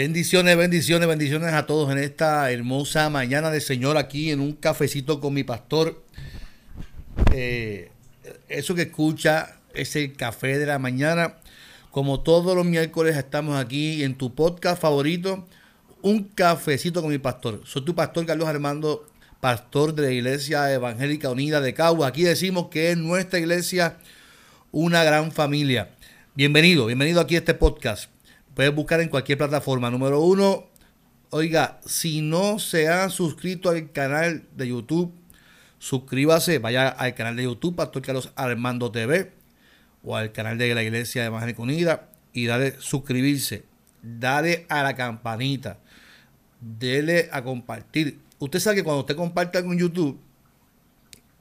Bendiciones, bendiciones, bendiciones a todos en esta hermosa mañana de Señor aquí en un cafecito con mi pastor. Eh, eso que escucha es el café de la mañana. Como todos los miércoles estamos aquí en tu podcast favorito, un cafecito con mi pastor. Soy tu pastor Carlos Armando, pastor de la Iglesia Evangélica Unida de Cagua. Aquí decimos que es nuestra iglesia una gran familia. Bienvenido, bienvenido aquí a este podcast. Puedes buscar en cualquier plataforma. Número uno, oiga, si no se han suscrito al canal de YouTube, suscríbase, vaya al canal de YouTube, Pastor Carlos Armando TV, o al canal de la Iglesia de Evangélica Unida, y dale suscribirse. Dale a la campanita. Dele a compartir. Usted sabe que cuando usted comparte algo en YouTube,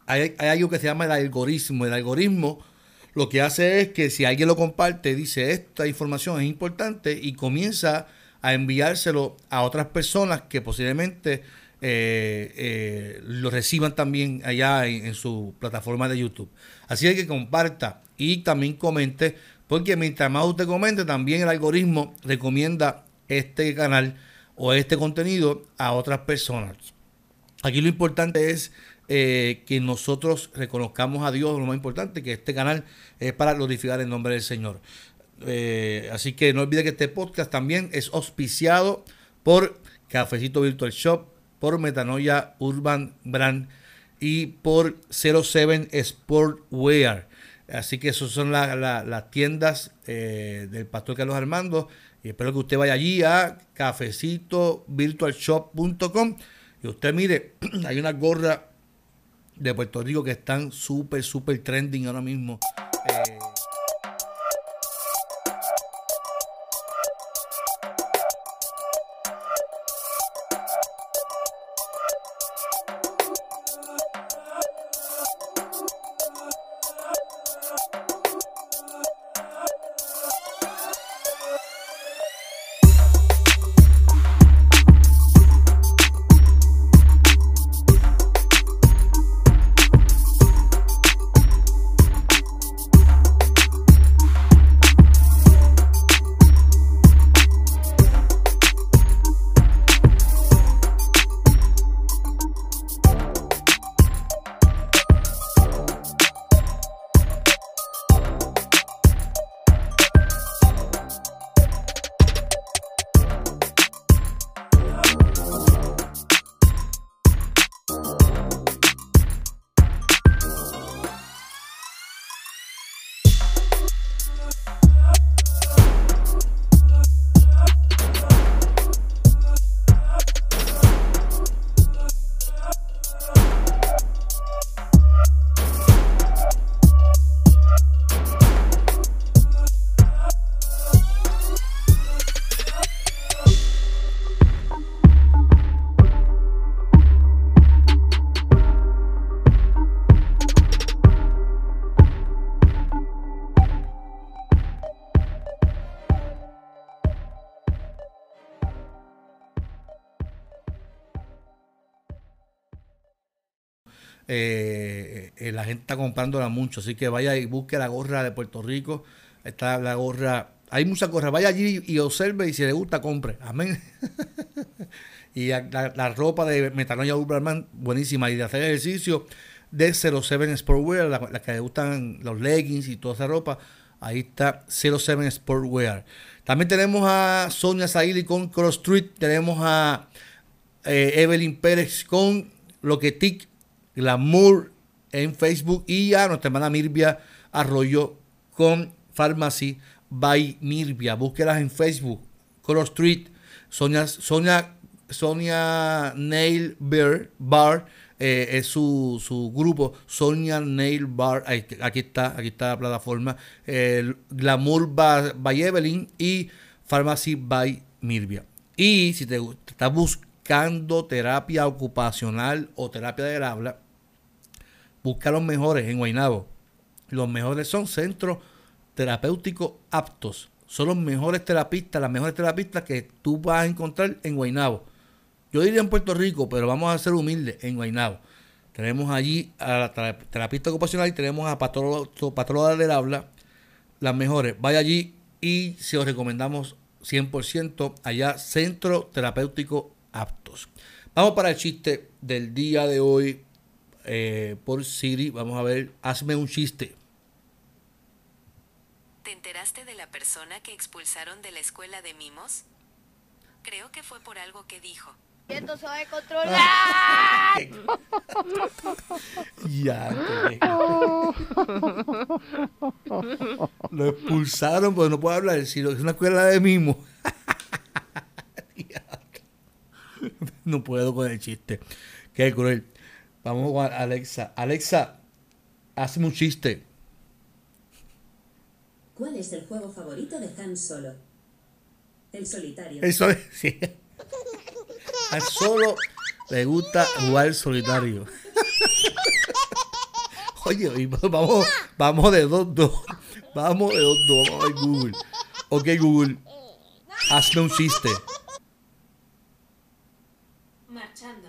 hay, hay algo que se llama el algoritmo. El algoritmo lo que hace es que si alguien lo comparte, dice esta información es importante y comienza a enviárselo a otras personas que posiblemente eh, eh, lo reciban también allá en, su plataforma de YouTube. Así que comparta y también comente, porque mientras más usted comente, también el algoritmo recomienda este canal o este contenido a otras personas. Aquí lo importante es eh, que nosotros reconozcamos a Dios, lo más importante, que este canal es para glorificar el nombre del Señor. Eh, así que no olvide que este podcast también es auspiciado por Cafecito Virtual Shop, por Metanoia Urban Brand y por 07 Sportwear. Así que esas son las tiendas eh, del Pastor Carlos Armando. Y espero que usted vaya allí a cafecitovirtualshop.com y usted mire, hay una gorra de Puerto Rico que están súper, súper trending ahora mismo. Gente está comprándola mucho, así que vaya y busque la gorra de Puerto Rico. Está la gorra, hay muchas gorras. Vaya allí y observe y si le gusta, compre. Amén. y la, ropa de Metanoia Urban, buenísima. Y de hacer ejercicio de 07 Sportwear, las la que le gustan los leggings y toda esa ropa. Ahí está 07 Sportwear. También tenemos a Sonia Saili con Cross Street. Tenemos a eh, Evelyn Pérez con Loquetic Glamour en Facebook y a nuestra hermana Mirvia Arroyo con Pharmacy by Mirvia. Búsquelas en Facebook, Color Street, Sonia, Sonia, Sonia Nail Bar, eh, es su, su, grupo, Sonia Nail Bar, aquí está, aquí está la plataforma, Glamour by, Evelyn y Pharmacy by Mirvia. Y si te, estás buscando buscando terapia ocupacional o terapia del habla, busca los mejores en Guaynabo. Los mejores son centros terapéuticos aptos. Son los mejores terapistas, las mejores terapistas que tú vas a encontrar en Guaynabo. Yo diría en Puerto Rico, pero vamos a ser humildes en Guaynabo. Tenemos allí a la terapista ocupacional y tenemos a patóloga del habla, las mejores. Vaya allí y se os recomendamos 100% allá, Centro Terapéutico Aptos. Vamos para el chiste del día de hoy eh, por Siri. Vamos a ver, hazme un chiste. ¿Te enteraste de la persona que expulsaron de la escuela de mimos? Creo que fue por algo que dijo. Esto se va a controlar. ya. Lo expulsaron porque no puede hablar. Si es una escuela de mimos. no puedo con el chiste. Qué cruel. Vamos con Alexa. Alexa, hazme un chiste. ¿Cuál es el juego favorito de Han Solo? El solitario. El solitario. Sí. A Solo le gusta jugar solitario. Oye, vamos, vamos de dos, dos. Vamos de dos, dos. Vamos a Google. Ok, Google. Hazme un chiste. Marchando.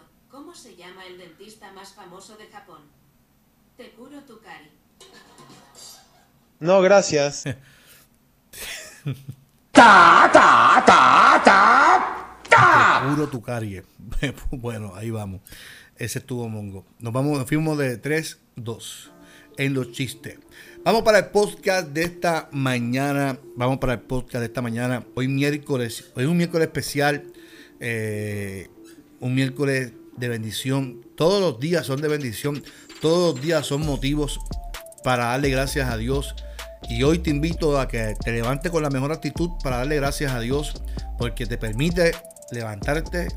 ¿Cómo se llama el dentista más famoso de Japón? Tekuro Tukari. No, gracias. ta, ta, ta, ta, ta. Tekuro Tukari. bueno, ahí vamos. Ese estuvo Mongo. Nos vamos, nos fuimos de 3, 2 en los chistes. Vamos para el podcast de esta mañana. Vamos para el podcast de esta mañana. Hoy miércoles, hoy es un miércoles especial. Eh, un miércoles de bendición. Todos los días son de bendición. Todos los días son motivos para darle gracias a Dios. Y hoy te invito a que te levantes con la mejor actitud para darle gracias a Dios. Porque te permite levantarte,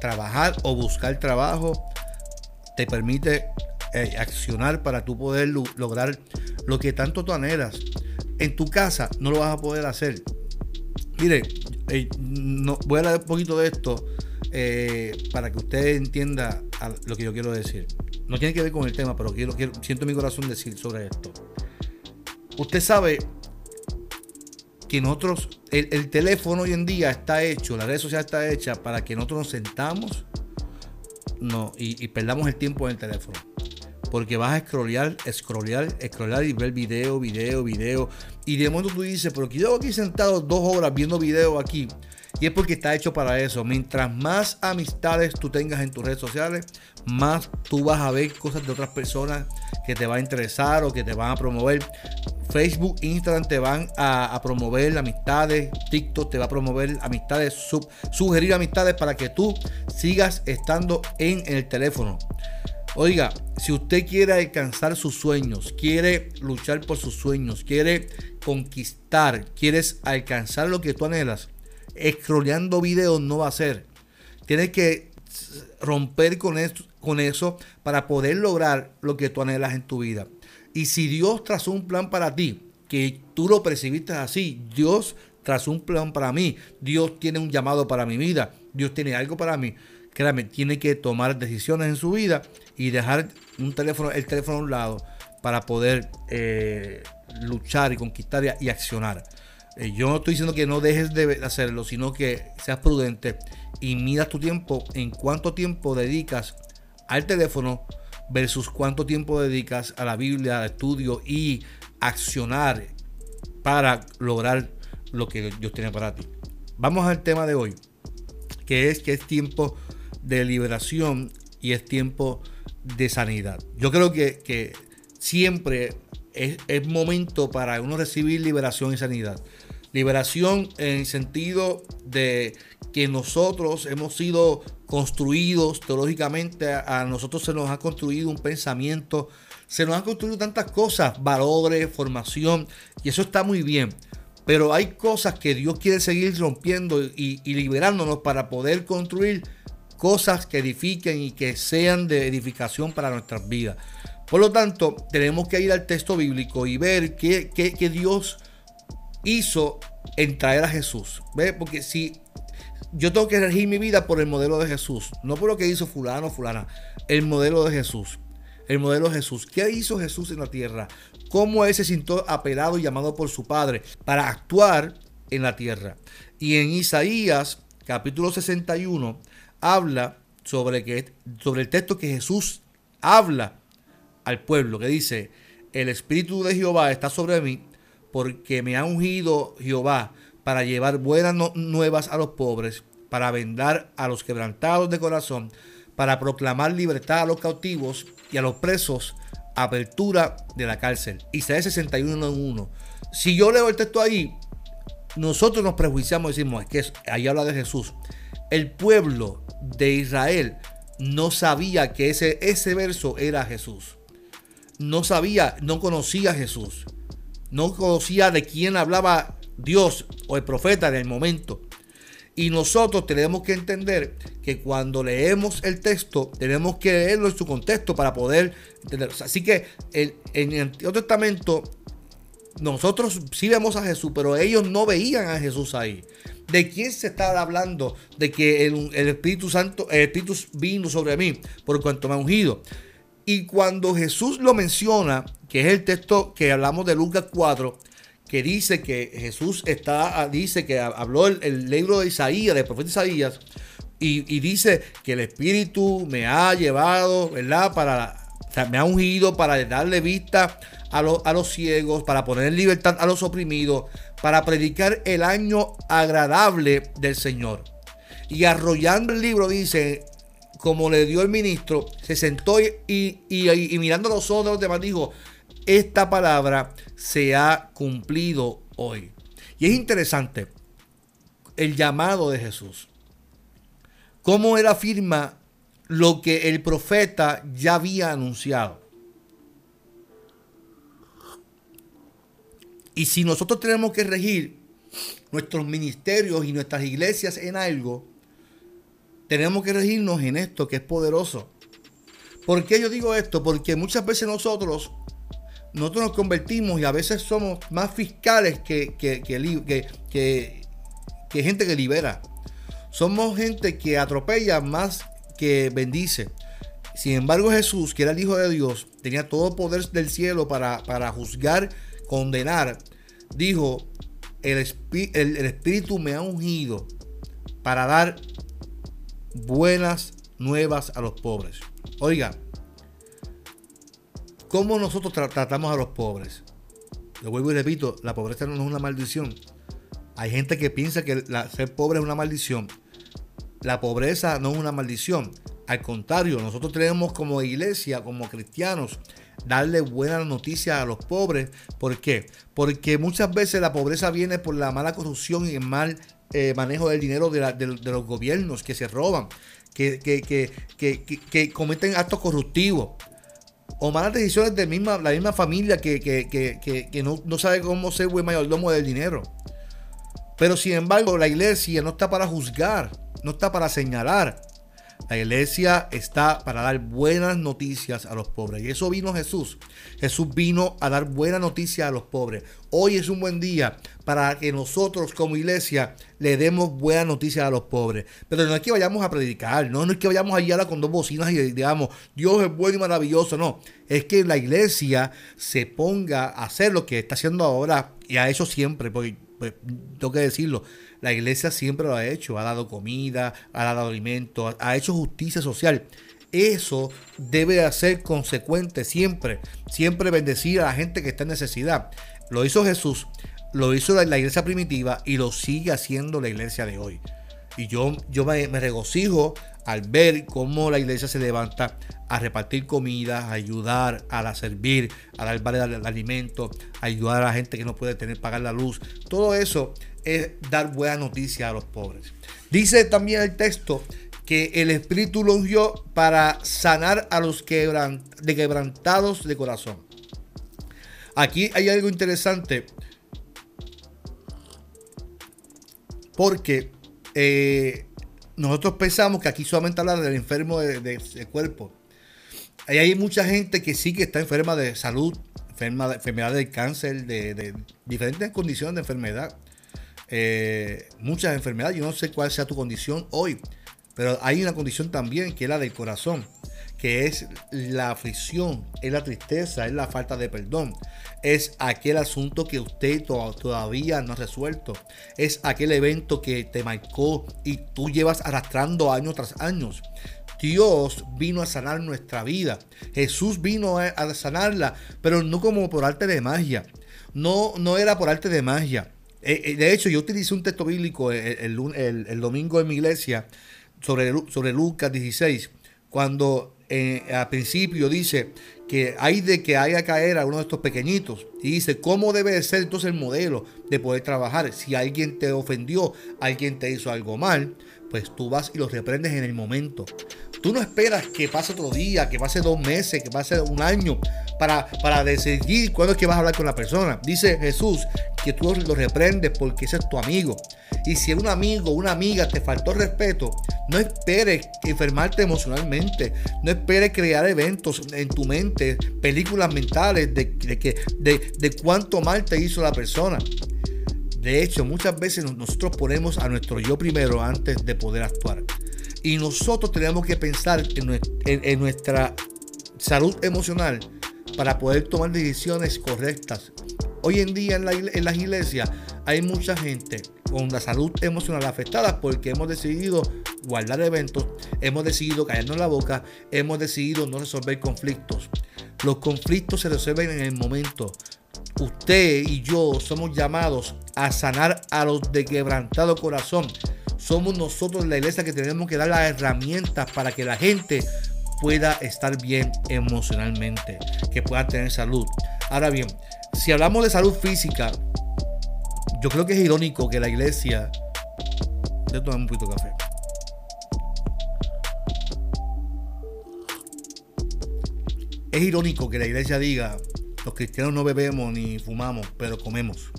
trabajar o buscar trabajo. Te permite eh, accionar para tú poder lograr lo que tanto tú anhelas. En tu casa no lo vas a poder hacer. Mire, eh, no, voy a hablar un poquito de esto eh, para que usted entienda lo que yo quiero decir. No tiene que ver con el tema, pero quiero, quiero, siento mi corazón decir sobre esto. Usted sabe que nosotros, el, teléfono hoy en día está hecho, la red social está hecha para que nosotros nos sentamos no, y, perdamos el tiempo en el teléfono porque vas a scrollear, scrollear, scrollear y ver video, video, video. Y de momento tú dices, pero que yo aquí sentado dos horas viendo video aquí. Y es porque está hecho para eso. Mientras más amistades tú tengas en tus redes sociales, más tú vas a ver cosas de otras personas que te van a interesar o que te van a promover. Facebook, Instagram te van a, promover amistades, TikTok te va a promover amistades, sugerir amistades para que tú sigas estando en el teléfono. Oiga, si usted quiere alcanzar sus sueños, quiere luchar por sus sueños, quiere conquistar, quieres alcanzar lo que tú anhelas, scrolleando videos no va a ser. Tienes que romper con eso, con eso para poder lograr lo que tú anhelas en tu vida. Y si Dios trazó un plan para ti, que tú lo percibiste así, Dios trazó un plan para mí, Dios tiene un llamado para mi vida, Dios tiene algo para mí créame, tiene que tomar decisiones en su vida y dejar un teléfono, el teléfono a un lado para poder eh, luchar y conquistar y, accionar. Eh, yo no estoy diciendo que no dejes de hacerlo, sino que seas prudente y midas tu tiempo en cuánto tiempo dedicas al teléfono versus cuánto tiempo dedicas a la Biblia, al estudio y accionar para lograr lo que Dios tiene para ti. Vamos al tema de hoy, que es que es tiempo de liberación y es tiempo de sanidad. Yo creo que, siempre es, momento para uno recibir liberación y sanidad. Liberación en el sentido de que nosotros hemos sido construidos teológicamente, a nosotros se nos ha construido un pensamiento, se nos han construido tantas cosas, valores, formación, y eso está muy bien. Pero hay cosas que Dios quiere seguir rompiendo y, liberándonos para poder construir cosas que edifiquen y que sean de edificación para nuestras vidas. Por lo tanto, tenemos que ir al texto bíblico y ver qué, Dios hizo en traer a Jesús. ¿Ve? Porque si, yo tengo que regir mi vida por el modelo de Jesús, no por lo que hizo fulano o fulana, el modelo de Jesús. El modelo de Jesús. ¿Qué hizo Jesús en la tierra? ¿Cómo él se sintió apelado y llamado por su Padre para actuar en la tierra? Y en Isaías capítulo 61 habla sobre, que, sobre el texto que Jesús habla al pueblo, que dice, el Espíritu de Jehová está sobre mí porque me ha ungido Jehová para llevar buenas nuevas a los pobres, para vendar a los quebrantados de corazón, para proclamar libertad a los cautivos y a los presos, apertura de la cárcel. Isaías 61 en 1. Si yo leo el texto ahí, nosotros nos prejuiciamos y decimos, es que ahí habla de Jesús. El pueblo de Israel no sabía que ese, ese verso era Jesús. No sabía, no conocía a Jesús. No conocía de quién hablaba Dios o el profeta en el momento. Y nosotros tenemos que entender que cuando leemos el texto, tenemos que leerlo en su contexto para poder entenderlo. Así que en, el Antiguo Testamento, nosotros sí vemos a Jesús, pero ellos no veían a Jesús ahí. ¿De quién se estaba hablando? De que el, el Espíritu Santo, el Espíritu vino sobre mí por cuanto me ha ungido. Y cuando Jesús lo menciona, que es el texto que hablamos de Lucas 4, que dice que Jesús está, ah, dice que habló el, libro de Isaías, del profeta Isaías, y, dice que el Espíritu me ha llevado, ¿verdad? Para, me ha ungido para darle vista a, a los ciegos, para poner en libertad a los oprimidos, para predicar el año agradable del Señor. Y arrollando el libro dice, como le dio el ministro, se sentó y, mirando los ojos de los demás dijo, esta palabra se ha cumplido hoy. Y es interesante el llamado de Jesús. Cómo él afirma lo que el profeta ya había anunciado. Y si nosotros tenemos que regir nuestros ministerios y nuestras iglesias en algo, tenemos que regirnos en esto que es poderoso. ¿Por qué yo digo esto? Porque muchas veces nosotros nosotros nos convertimos y a veces somos más fiscales que, que, que, gente que libera. Somos gente que atropella más que bendice. Sin embargo, Jesús, que era el Hijo de Dios, tenía todo poder del cielo para, juzgar, condenar. Dijo, el, el, el Espíritu me ha ungido para dar buenas nuevas a los pobres. Oiga, ¿Cómo nosotros tratamos a los pobres? Lo vuelvo y repito, la pobreza no es una maldición. Hay gente que piensa que ser pobre es una maldición. La pobreza no es una maldición. Al contrario, nosotros tenemos como iglesia, como cristianos, darle buenas noticias a los pobres. ¿Por qué? Porque muchas veces la pobreza viene por la mala corrupción y el mal eh, manejo del dinero de, los gobiernos que se roban, que, que cometen actos corruptivos o malas decisiones de misma, la misma familia que, no, sabe cómo ser buen mayordomo del dinero. Pero sin embargo, la iglesia no está para juzgar, no está para señalar. La iglesia está para dar buenas noticias a los pobres. Y eso vino Jesús. Jesús vino a dar buenas noticias a los pobres. Hoy es un buen día para que nosotros como iglesia le demos buenas noticias a los pobres. Pero no es que vayamos a predicar, no, es que vayamos allá con dos bocinas y digamos, Dios es bueno y maravilloso. No, es que la iglesia se ponga a hacer lo que está haciendo ahora y a eso siempre, porque pues, tengo que decirlo la iglesia siempre lo ha hecho, ha dado comida, ha dado alimento, ha hecho justicia social. Eso debe ser consecuente siempre, siempre bendecir a la gente que está en necesidad. Lo hizo Jesús, lo hizo la, iglesia primitiva y lo sigue haciendo la iglesia de hoy. Y yo, yo me, regocijo al ver cómo la iglesia se levanta a repartir comida, a ayudar, a servir, a dar de alimento, a ayudar a la gente que no puede tener pagar la luz. Todo eso es dar buena noticia a los pobres. Dice también el texto que el Espíritu lo ungió para sanar a los de quebrantados de corazón. Aquí hay algo interesante porque eh, nosotros pensamos que aquí solamente habla del enfermo de, cuerpo. Hay mucha gente que sí que está enferma de salud, enferma de enfermedad del cáncer, de diferentes condiciones de enfermedad. Eh, muchas enfermedades. Yo no sé cuál sea tu condición hoy, pero hay una condición también que es la del corazón, que es la aflicción, es la tristeza, es la falta de perdón, es aquel asunto que usted todavía no ha resuelto, es aquel evento que te marcó y tú llevas arrastrando años tras años. Dios vino a sanar nuestra vida. Jesús vino a, sanarla, pero no como por arte de magia. No, no era por arte de magia. Eh, eh, de hecho, yo utilicé un texto bíblico el, domingo en mi iglesia sobre, sobre Lucas 16, cuando eh, al principio dice que hay de que haya caer a uno de estos pequeñitos. Y dice, ¿cómo debe ser entonces el modelo de poder trabajar? Si alguien te ofendió, alguien te hizo algo mal, pues tú vas y los reprendes en el momento. Tú no esperas que pase otro día, que pase dos meses, que pase un año para, para decidir cuándo es que vas a hablar con la persona. Dice Jesús que tú lo reprendes porque ese es tu amigo. Y si un amigo o una amiga te faltó respeto, no esperes enfermarte emocionalmente. No esperes crear eventos en tu mente, películas mentales de, de, de, de cuánto mal te hizo la persona. De hecho, muchas veces nosotros ponemos a nuestro yo primero antes de poder actuar. Y nosotros tenemos que pensar en, nuestra salud emocional para poder tomar decisiones correctas. Hoy en día en, en las iglesias hay mucha gente con la salud emocional afectada porque hemos decidido guardar eventos, hemos decidido callarnos la boca, hemos decidido no resolver conflictos. Los conflictos se resuelven en el momento usted y yo somos llamados a sanar a los de quebrantado corazón. Somos nosotros la iglesia que tenemos que dar las herramientas para que la gente pueda estar bien emocionalmente, que pueda tener salud. Ahora bien, si hablamos de salud física, yo creo que es irónico que la iglesia... Yo tomar un poquito de café. Es irónico que la iglesia diga, los cristianos no bebemos ni fumamos, pero comemos.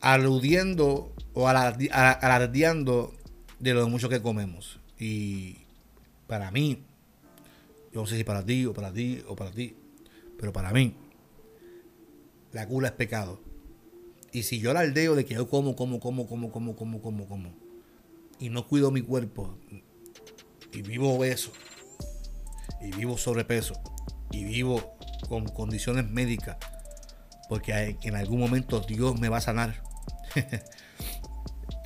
Aludiendo o alardeando de lo mucho que comemos. Y para mí, yo no sé si para ti o para ti o para ti, pero para mí, la gula es pecado. Y si yo alardeo de que yo como, como, como, como, como, como, como, como, y no cuido mi cuerpo, y vivo obeso, y vivo sobrepeso, y vivo con condiciones médicas, porque en algún momento Dios me va a sanar.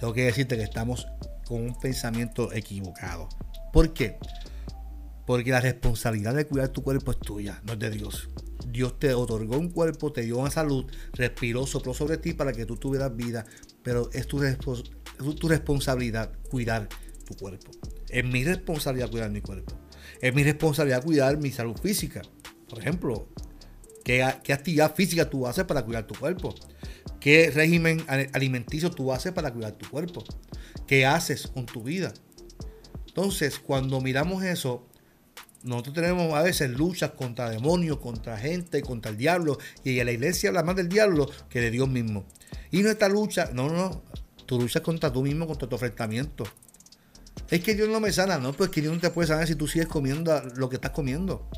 Tengo que decirte que estamos con un pensamiento equivocado. ¿Por qué? Porque la responsabilidad de cuidar tu cuerpo es tuya, no es de Dios. Dios te otorgó un cuerpo, te dio una salud, respiró, sopló sobre ti para que tú tuvieras vida, pero es tu, es tu responsabilidad cuidar tu cuerpo. Es mi responsabilidad cuidar mi cuerpo. Es mi responsabilidad cuidar mi salud física. Por ejemplo, ¿qué, actividad física tú haces para cuidar tu cuerpo? ¿Qué régimen alimenticio tú haces para cuidar tu cuerpo? ¿Qué haces con tu vida? Entonces, cuando miramos eso, nosotros tenemos a veces luchas contra demonios, contra gente, contra el diablo. Y en la iglesia habla más del diablo que de Dios mismo. Y nuestra lucha, no, no, tu lucha es contra tú mismo, contra tu enfrentamiento. Es que Dios no me sana, no, pues que Dios no te puede sanar si tú sigues comiendo lo que estás comiendo.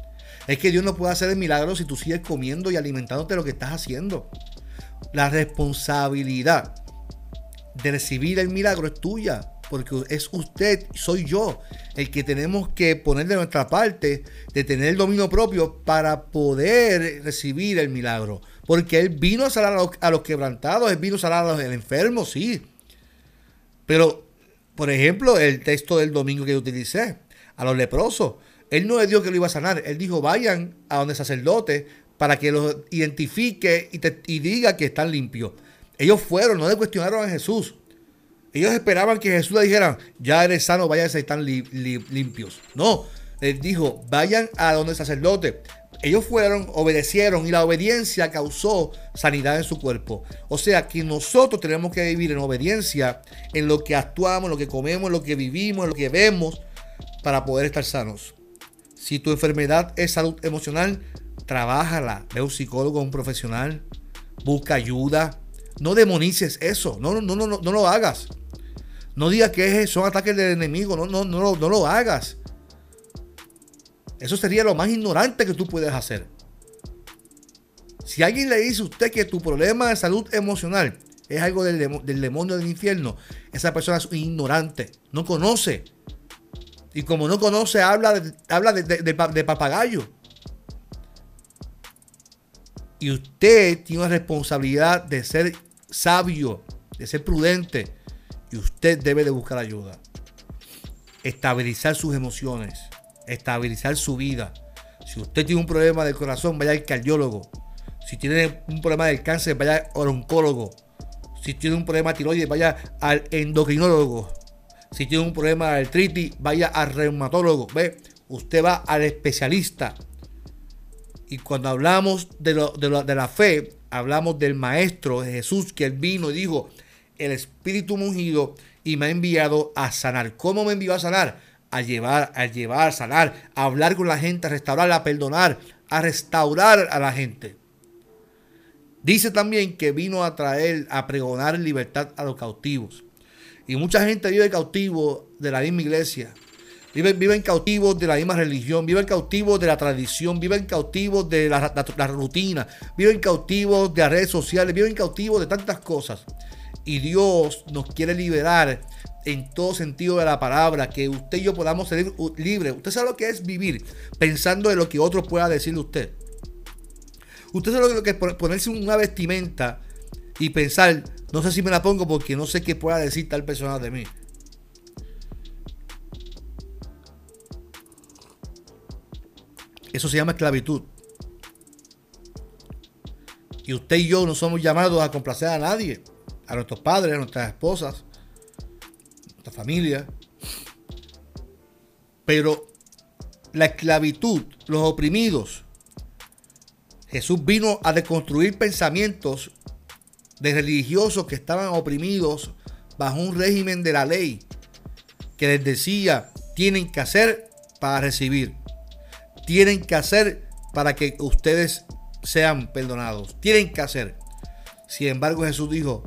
Es que Dios no puede hacer el milagro si tú sigues comiendo y alimentándote lo que estás haciendo. La responsabilidad de recibir el milagro es tuya, porque es usted, soy yo, el que tenemos que poner de nuestra parte, de tener el dominio propio para poder recibir el milagro. Porque Él vino a sanar a los, quebrantados, Él vino a sanar a los enfermos, sí. Pero, por ejemplo, el texto del domingo que yo utilicé, a los leprosos. Él no le dijo que lo iba a sanar. Él dijo, vayan a donde sacerdote para que los identifique y, diga que están limpios. Ellos fueron, no le cuestionaron a Jesús. Ellos esperaban que Jesús le dijera, ya eres sano, vayan a están limpios. No, él dijo, vayan a donde el sacerdote. Ellos fueron, obedecieron y la obediencia causó sanidad en su cuerpo. O sea que nosotros tenemos que vivir en obediencia en lo que actuamos, en lo que comemos, en lo que vivimos, en lo que vemos, para poder estar sanos. Si tu enfermedad es salud emocional, trabájala. Ve a un psicólogo, un profesional. Busca ayuda. No demonices eso. No, no, no, no, no lo hagas. No digas que son ataques del enemigo. No, no, no, no lo hagas. Eso sería lo más ignorante que tú puedes hacer. Si alguien le dice a usted que tu problema de salud emocional es algo del, demo- del demonio del infierno, esa persona es ignorante, no conoce. Y como no conoce, habla de, habla de, de- de pa- de papagayo. Y usted tiene una responsabilidad de ser sabio, de ser prudente. Y usted debe de buscar ayuda. Estabilizar sus emociones. Estabilizar su vida. Si usted tiene un problema del corazón, vaya al cardiólogo. Si tiene un problema del cáncer, vaya al oncólogo. Si tiene un problema de tiroides, vaya al endocrinólogo. Si tiene un problema de artritis, vaya al reumatólogo. ¿Ve? Usted va al especialista. Y cuando hablamos de, la fe, hablamos del Maestro de Jesús, que él vino y dijo, el Espíritu ungido y me ha enviado a sanar. ¿Cómo me envió a sanar? A llevar, a llevar, a sanar, a hablar con la gente, a restaurar, a perdonar, a restaurar a la gente. Dice también que vino a traer, a pregonar libertad a los cautivos. Y mucha gente vive cautivo de la misma iglesia. Viven, viven cautivos de la misma religión, viven cautivos de la tradición, viven cautivos de la, rutina, viven cautivos de las redes sociales, viven cautivos de tantas cosas. Y Dios nos quiere liberar en todo sentido de la palabra, que usted y yo podamos ser libres. Usted sabe lo que es vivir pensando en lo que otro pueda decirle a usted. Usted sabe lo que es pon- ponerse una vestimenta y pensar, no sé si me la pongo porque no sé qué pueda decir tal persona de mí. Eso se llama esclavitud. Y usted y yo no somos llamados a complacer a nadie, a nuestros padres, a nuestras esposas, a nuestra familia. Pero la esclavitud, los oprimidos, Jesús vino a deconstruir pensamientos de religiosos que estaban oprimidos bajo un régimen de la ley que les decía, tienen que hacer para recibir, tienen que hacer para que ustedes sean perdonados, tienen que hacer. Sin embargo, Jesús dijo,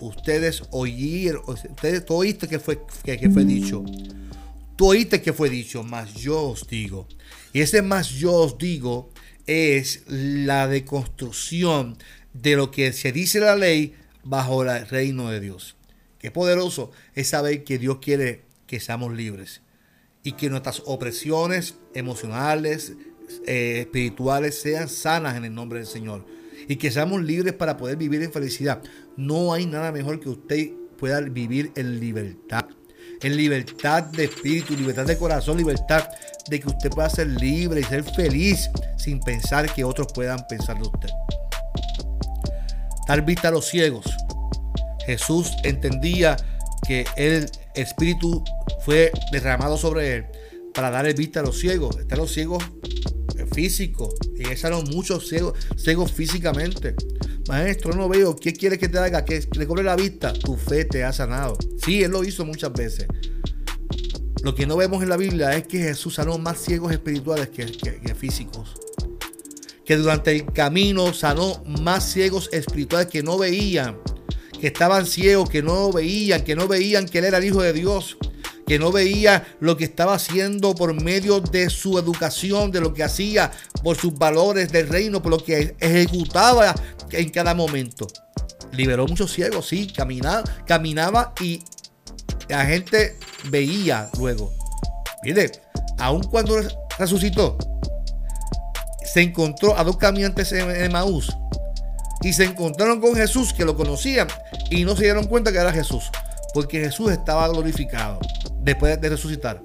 ustedes oyeron, ustedes tú que fue, que, fue dicho, tú que fue dicho, más yo os digo. Y ese más yo os digo es la deconstrucción de lo que se dice la ley bajo el reino de Dios. Qué poderoso es saber que Dios quiere que seamos libres y que nuestras opresiones emocionales, eh, espirituales sean sanas en el nombre del Señor y que seamos libres para poder vivir en felicidad. No hay nada mejor que usted pueda vivir en libertad. En libertad de espíritu, libertad de corazón, libertad de que usted pueda ser libre y ser feliz sin pensar que otros puedan pensar de usted. Dar vista a los ciegos. Jesús entendía que el Espíritu fue derramado sobre él para dar vista a los ciegos. Están los ciegos físicos. Y eran muchos ciegos, ciegos físicamente. Maestro, no veo. ¿Qué quieres que te haga? Que le cobre la vista. Tu fe te ha sanado. Sí, él lo hizo muchas veces. Lo que no vemos en la Biblia es que Jesús sanó más ciegos espirituales que físicos. Que durante el camino sanó más ciegos espirituales que no veían. Que estaban ciegos, que no veían, que no veían que Él era el Hijo de Dios. Que no veía lo que estaba haciendo por medio de su educación, de lo que hacía, por sus valores del reino, por lo que ejecutaba en cada momento. Liberó muchos ciegos, sí, caminaba, caminaba y la gente veía luego. Mire, aun cuando resucitó, se encontró a dos caminantes en Emaús y se encontraron con Jesús que lo conocían y no se dieron cuenta que era Jesús, porque Jesús estaba glorificado después de resucitar.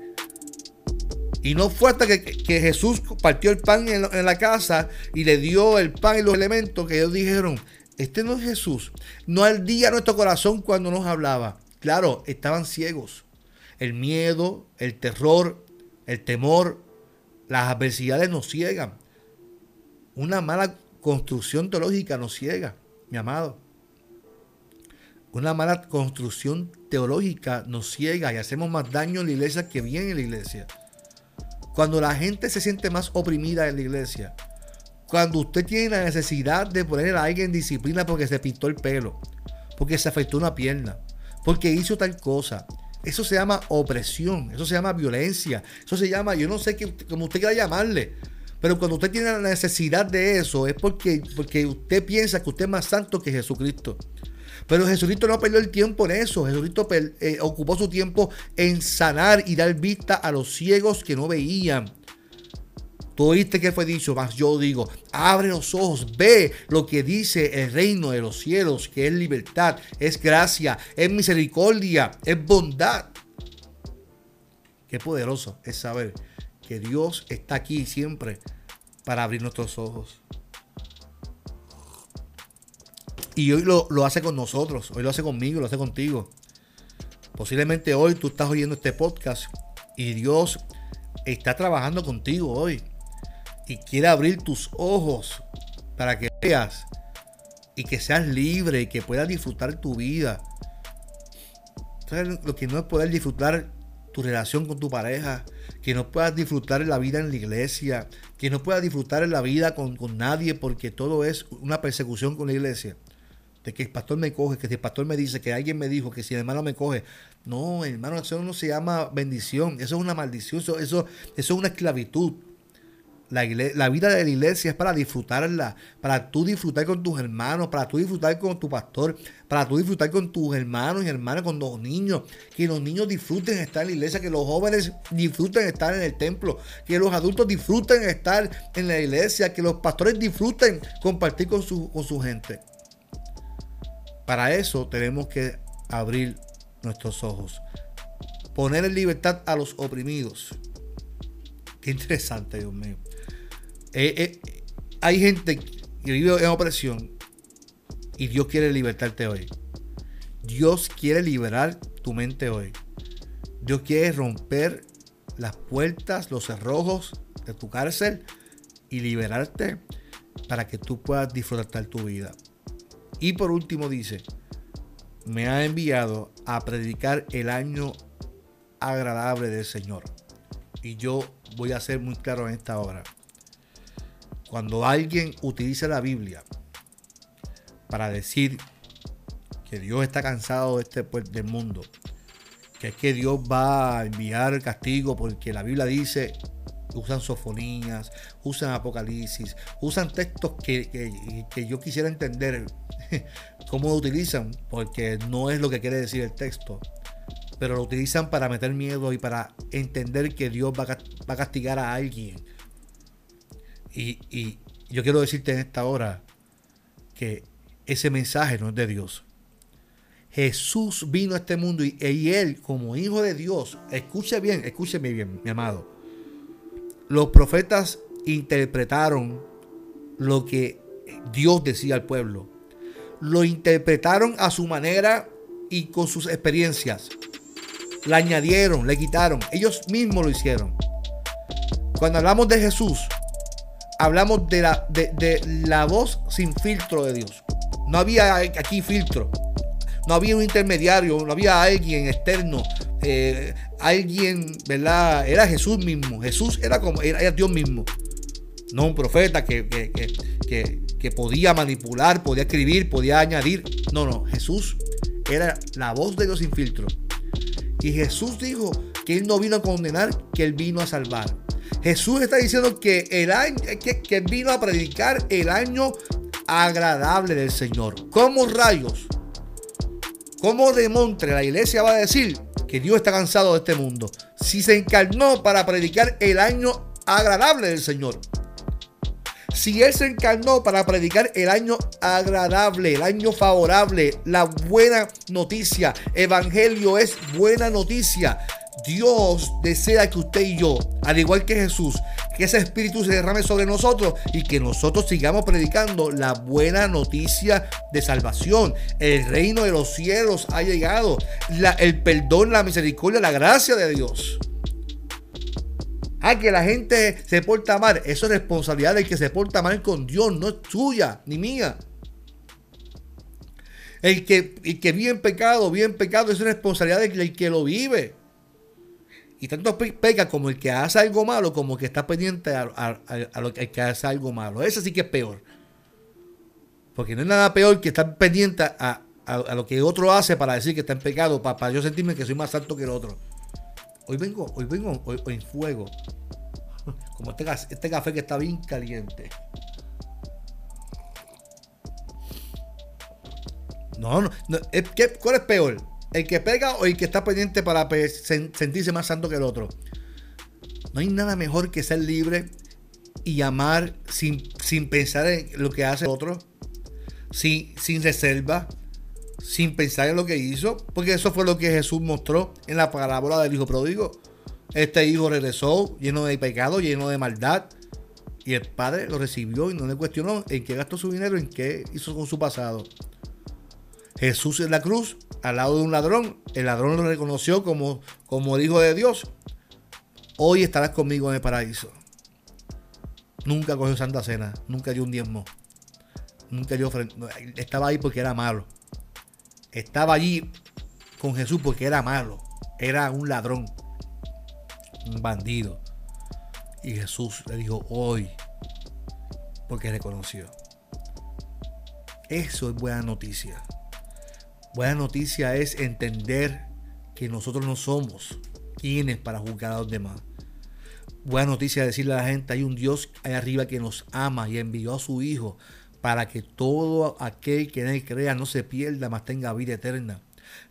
Y no fue hasta que, Jesús partió el pan en, en la casa y le dio el pan y los elementos que ellos dijeron, este no es Jesús. No ardía nuestro corazón cuando nos hablaba. Claro, estaban ciegos. El miedo, el terror, el temor, las adversidades nos ciegan. Una mala construcción teológica nos ciega, mi amado. Una mala construcción teológica nos ciega y hacemos más daño en la iglesia que bien en la iglesia. Cuando la gente se siente más oprimida en la iglesia, cuando usted tiene la necesidad de poner a alguien en disciplina porque se pintó el pelo, porque se afectó una pierna, porque hizo tal cosa, eso se llama opresión, eso se llama violencia, eso se llama, yo no sé qué, como usted quiera llamarle, pero cuando usted tiene la necesidad de eso es porque, porque usted piensa que usted es más santo que Jesucristo. Pero Jesucristo no perdió el tiempo en eso. Jesucristo eh, ocupó su tiempo en sanar y dar vista a los ciegos que no veían. Tú oíste que fue dicho, más yo digo, abre los ojos, ve lo que dice el reino de los cielos, que es libertad, es gracia, es misericordia, es bondad. Qué poderoso es saber que Dios está aquí siempre para abrir nuestros ojos. Y hoy lo, lo, hace con nosotros, hoy lo hace conmigo, lo hace contigo. Posiblemente hoy tú estás oyendo este podcast y Dios está trabajando contigo hoy y quiere abrir tus ojos para que veas y que seas libre y que puedas disfrutar tu vida. ¿Sabes lo que no es poder disfrutar tu relación con tu pareja? Que no puedas disfrutar la vida en la iglesia, que no puedas disfrutar la vida con, con nadie porque todo es una persecución con la iglesia de que el pastor me coge, que si el pastor me dice, que alguien me dijo, que si el hermano me coge. No, hermano, eso no se llama bendición, eso es una maldición, eso, eso, eso es una esclavitud. La, vida de la iglesia es para disfrutarla, para tú disfrutar con tus hermanos, para tú disfrutar con tu pastor, para tú disfrutar con tus hermanos y hermanas, con los niños, que los niños disfruten estar en la iglesia, que los jóvenes disfruten estar en el templo, que los adultos disfruten estar en la iglesia, que los pastores disfruten compartir con su, con su gente. Para eso tenemos que abrir nuestros ojos, poner en libertad a los oprimidos. Qué interesante, Dios mío. Eh, eh, hay gente que vive en opresión y Dios quiere libertarte hoy. Dios quiere liberar tu mente hoy. Dios quiere romper las puertas, los cerrojos de tu cárcel y liberarte para que tú puedas disfrutar tu vida. Y por último dice, me ha enviado a predicar el año agradable del Señor. Y yo voy a ser muy claro en esta hora. Cuando alguien utiliza la Biblia para decir que Dios está cansado de este del mundo, que es que Dios va a enviar castigo porque la Biblia dice, usan sofonías, usan apocalipsis, usan textos que, que yo quisiera entender cómo lo utilizan, porque no es lo que quiere decir el texto, pero lo utilizan para meter miedo y para entender que Dios va a castigar a alguien y, yo quiero decirte en esta hora que ese mensaje no es de Dios. Jesús vino a este mundo y, él como hijo de Dios, escuche bien, escúcheme bien, mi amado. Los profetas interpretaron lo que Dios decía al pueblo. Lo interpretaron a su manera y con sus experiencias. Le añadieron, le quitaron. Ellos mismos lo hicieron. Cuando hablamos de Jesús, hablamos de la, de, la voz sin filtro de Dios. No había aquí filtro. No había un intermediario, no había alguien externo, eh, alguien, ¿verdad? Era Jesús mismo. Jesús era como, era, Dios mismo. No un profeta que, que, podía manipular, podía escribir, podía añadir. No, no, Jesús era la voz de Dios sin filtro. Y Jesús dijo que Él no vino a condenar, que Él vino a salvar. Jesús está diciendo que, el año, que, vino a predicar el año agradable del Señor. ¿Cómo rayos? ¿Cómo de montre la iglesia va a decir que Dios está cansado de este mundo? Si se encarnó para predicar el año agradable del Señor. Si Él se encarnó para predicar el año agradable, el año favorable, la buena noticia. Evangelio es buena noticia. Dios desea que usted y yo, al igual que Jesús, que ese espíritu se derrame sobre nosotros y que nosotros sigamos predicando la buena noticia de salvación. El reino de los cielos ha llegado. el perdón, la misericordia, la gracia de Dios. Ah, que la gente se porta mal. Eso es responsabilidad del que se porta mal con Dios, no es tuya ni mía. El que, el que vive en pecado, vive en pecado, es responsabilidad del que lo vive. Y tanto peca como el que hace algo malo, como que está pendiente a, lo que, el que hace algo malo. Ese sí que es peor. Porque no es nada peor que estar pendiente a, lo que otro hace para decir que está en pecado, para, yo sentirme que soy más alto que el otro. Hoy vengo, hoy vengo hoy, en fuego. Como este, este café que está bien caliente. No, no. no, ¿Cuál es peor? ¿El que pega o el que está pendiente para sentirse más santo que el otro? No hay nada mejor que ser libre y amar sin, sin pensar en lo que hace el otro, sin, sin reserva, sin pensar en lo que hizo, porque eso fue lo que Jesús mostró en la parábola del hijo pródigo. Este hijo regresó lleno de pecado, lleno de maldad, y el padre lo recibió y no le cuestionó en qué gastó su dinero, en qué hizo con su pasado. Jesús en la cruz, al lado de un ladrón, el ladrón lo reconoció como, como el hijo de Dios. Hoy estarás conmigo en el paraíso. Nunca cogió Santa Cena, nunca dio un diezmo. Nunca dio Estaba ahí porque era malo. Estaba allí con Jesús porque era malo. Era un ladrón. Un bandido. Y Jesús le dijo hoy. Porque reconoció. Eso es buena noticia. Buena noticia es entender que nosotros no somos quienes para juzgar a los demás. Buena noticia es decirle a la gente, hay un Dios ahí arriba que nos ama y envió a su Hijo para que todo aquel que en él crea no se pierda, mas tenga vida eterna.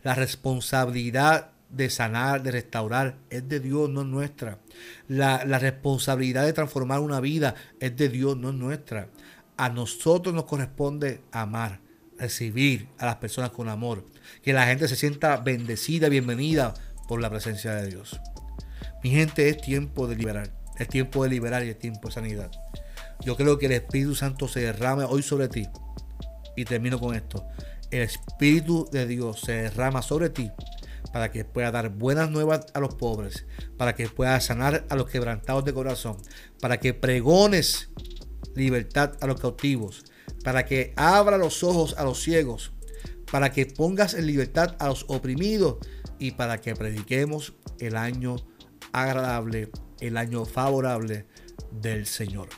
La responsabilidad de sanar, de restaurar, es de Dios, no es nuestra. La, la responsabilidad de transformar una vida es de Dios, no es nuestra. A nosotros nos corresponde amar, recibir a las personas con amor. Que la gente se sienta bendecida, bienvenida por la presencia de Dios. Mi gente, es tiempo de liberar. Es tiempo de liberar y es tiempo de sanidad. Yo creo que el Espíritu Santo se derrama hoy sobre ti. Y termino con esto. El Espíritu de Dios se derrama sobre ti para que pueda dar buenas nuevas a los pobres, para que pueda sanar a los quebrantados de corazón, para que pregones libertad a los cautivos, para que abra los ojos a los ciegos, para que pongas en libertad a los oprimidos y para que prediquemos el año agradable, el año favorable del Señor.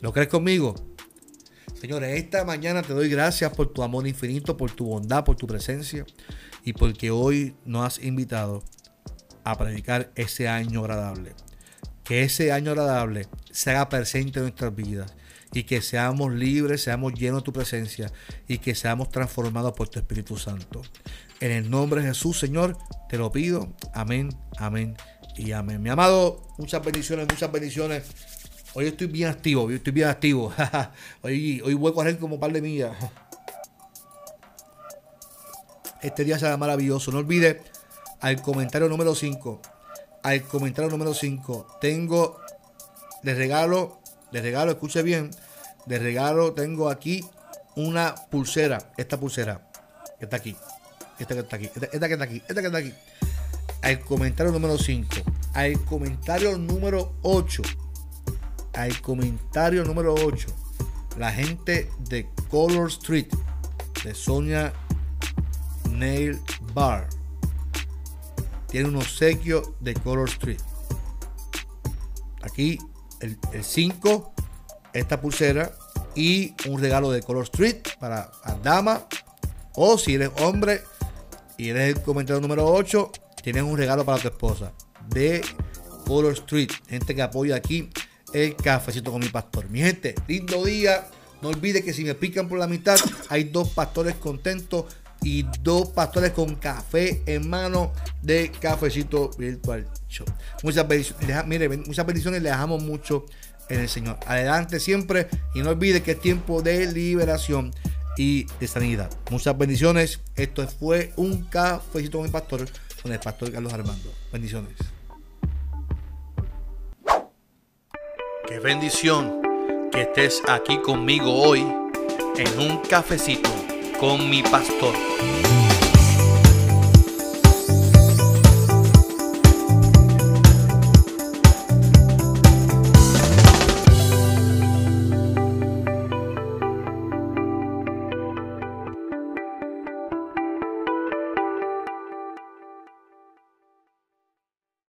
¿Lo crees conmigo? Señores, esta mañana te doy gracias por tu amor infinito, por tu bondad, por tu presencia y porque hoy nos has invitado a predicar ese año agradable. Que ese año agradable se haga presente en nuestras vidas y que seamos libres, seamos llenos de tu presencia y que seamos transformados por tu Espíritu Santo. En el nombre de Jesús, Señor, te lo pido. Amén, amén y amén. Mi amado, muchas bendiciones, muchas bendiciones. Hoy estoy bien activo, hoy estoy bien activo. hoy, hoy voy a correr como un par de millas. Este día será maravilloso. No olvides al comentario número 5. Al comentario número 5. Tengo de regalo, de regalo, escuche bien. De regalo tengo aquí una pulsera. Esta pulsera. Que está aquí. Esta que está aquí. Esta, que está aquí. Esta que está aquí. Al comentario número 5. Al comentario número 8. Al comentario número 8. La gente de Color Street. De Sonia Nail Bar. Tiene un obsequio de Color Street. Aquí el 5, esta pulsera y un regalo de Color Street para la dama. O si eres hombre y eres el comentario número 8, tienes un regalo para tu esposa de Color Street. Gente que apoya aquí el cafecito con mi pastor. Mi gente, lindo día. No olvides que si me pican por la mitad, hay dos pastores contentos y dos pastores con café en mano de Cafecito Virtual Muchas bendiciones, mire, muchas bendiciones, le dejamos mucho en el Señor. Adelante siempre y no olvide que es tiempo de liberación y de sanidad. Muchas bendiciones. Esto fue un cafecito con el pastor, con el pastor Carlos Armando. Bendiciones. Qué bendición que estés aquí conmigo hoy en un cafecito con mi pastor.